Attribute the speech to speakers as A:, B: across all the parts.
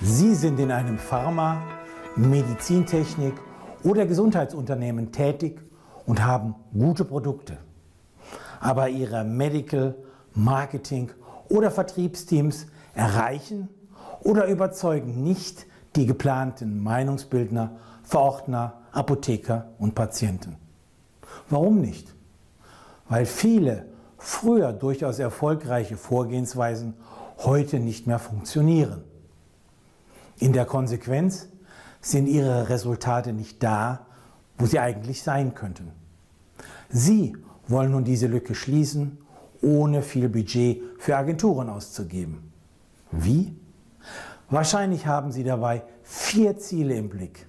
A: Sie sind in einem Pharma-, Medizintechnik- oder Gesundheitsunternehmen tätig und haben gute Produkte. Aber Ihre Medical, Marketing oder Vertriebsteams erreichen oder überzeugen nicht die geplanten Meinungsbildner, Verordner, Apotheker und Patienten. Warum nicht? Weil viele früher durchaus erfolgreiche Vorgehensweisen heute nicht mehr funktionieren. In der Konsequenz sind ihre Resultate nicht da, wo sie eigentlich sein könnten. Sie wollen nun diese Lücke schließen, ohne viel Budget für Agenturen auszugeben. Wie? Wahrscheinlich haben Sie dabei vier Ziele im Blick.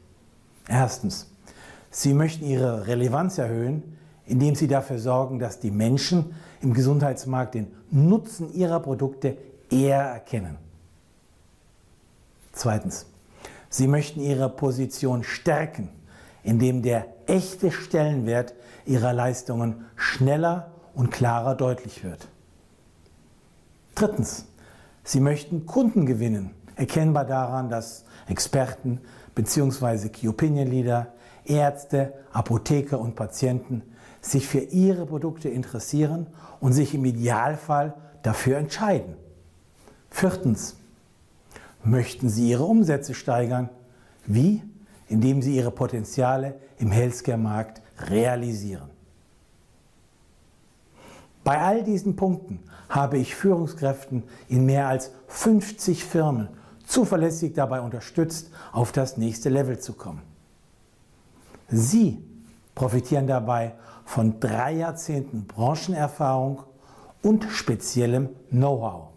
A: Erstens, Sie möchten Ihre Relevanz erhöhen, indem Sie dafür sorgen, dass die Menschen im Gesundheitsmarkt den Nutzen Ihrer Produkte eher erkennen. Zweitens, Sie möchten Ihre Position stärken, indem der echte Stellenwert Ihrer Leistungen schneller und klarer deutlich wird. Drittens, Sie möchten Kunden gewinnen, erkennbar daran, dass Experten bzw. Key Opinion Leader, Ärzte, Apotheker und Patienten sich für ihre Produkte interessieren und sich im Idealfall dafür entscheiden. Viertens, möchten Sie Ihre Umsätze steigern? Wie? Indem Sie Ihre Potenziale im Healthcare-Markt realisieren. Bei all diesen Punkten habe ich Führungskräften in mehr als 50 Firmen zuverlässig dabei unterstützt, auf das nächste Level zu kommen. Sie profitieren dabei von drei Jahrzehnten Branchenerfahrung und speziellem Know-how.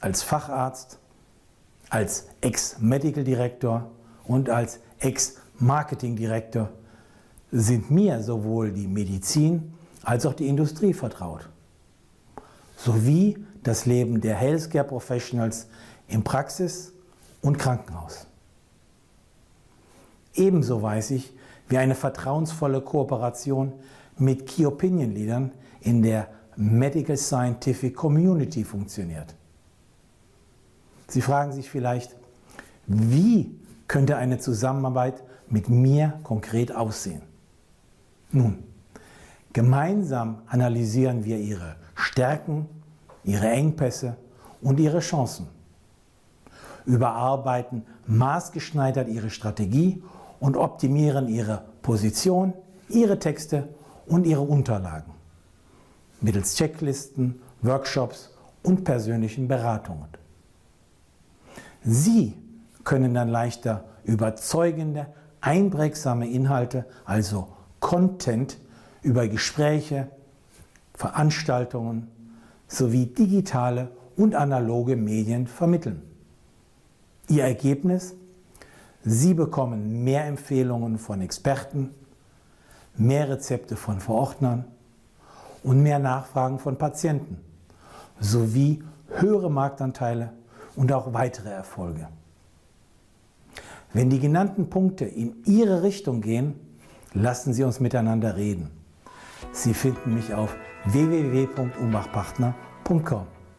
A: Als Facharzt, als Ex-Medical Director und als Ex-Marketing Director sind mir sowohl die Medizin als auch die Industrie vertraut, sowie das Leben der Healthcare Professionals im Praxis- und Krankenhaus. Ebenso weiß ich, wie eine vertrauensvolle Kooperation mit Key Opinion Leadern in der Medical Scientific Community funktioniert. Sie fragen sich vielleicht, wie könnte eine Zusammenarbeit mit mir konkret aussehen? Nun, gemeinsam analysieren wir Ihre Stärken, Ihre Engpässe und Ihre Chancen, überarbeiten maßgeschneidert Ihre Strategie und optimieren Ihre Position, Ihre Texte und Ihre Unterlagen mittels Checklisten, Workshops und persönlichen Beratungen. Sie können dann leichter überzeugende, einprägsame Inhalte, also Content über Gespräche, Veranstaltungen sowie digitale und analoge Medien vermitteln. Ihr Ergebnis? Sie bekommen mehr Empfehlungen von Experten, mehr Rezepte von Verordnern und mehr Nachfragen von Patienten sowie höhere Marktanteile und auch weitere Erfolge. Wenn die genannten Punkte in Ihre Richtung gehen, lassen Sie uns miteinander reden. Sie finden mich auf www.umbachpartner.com.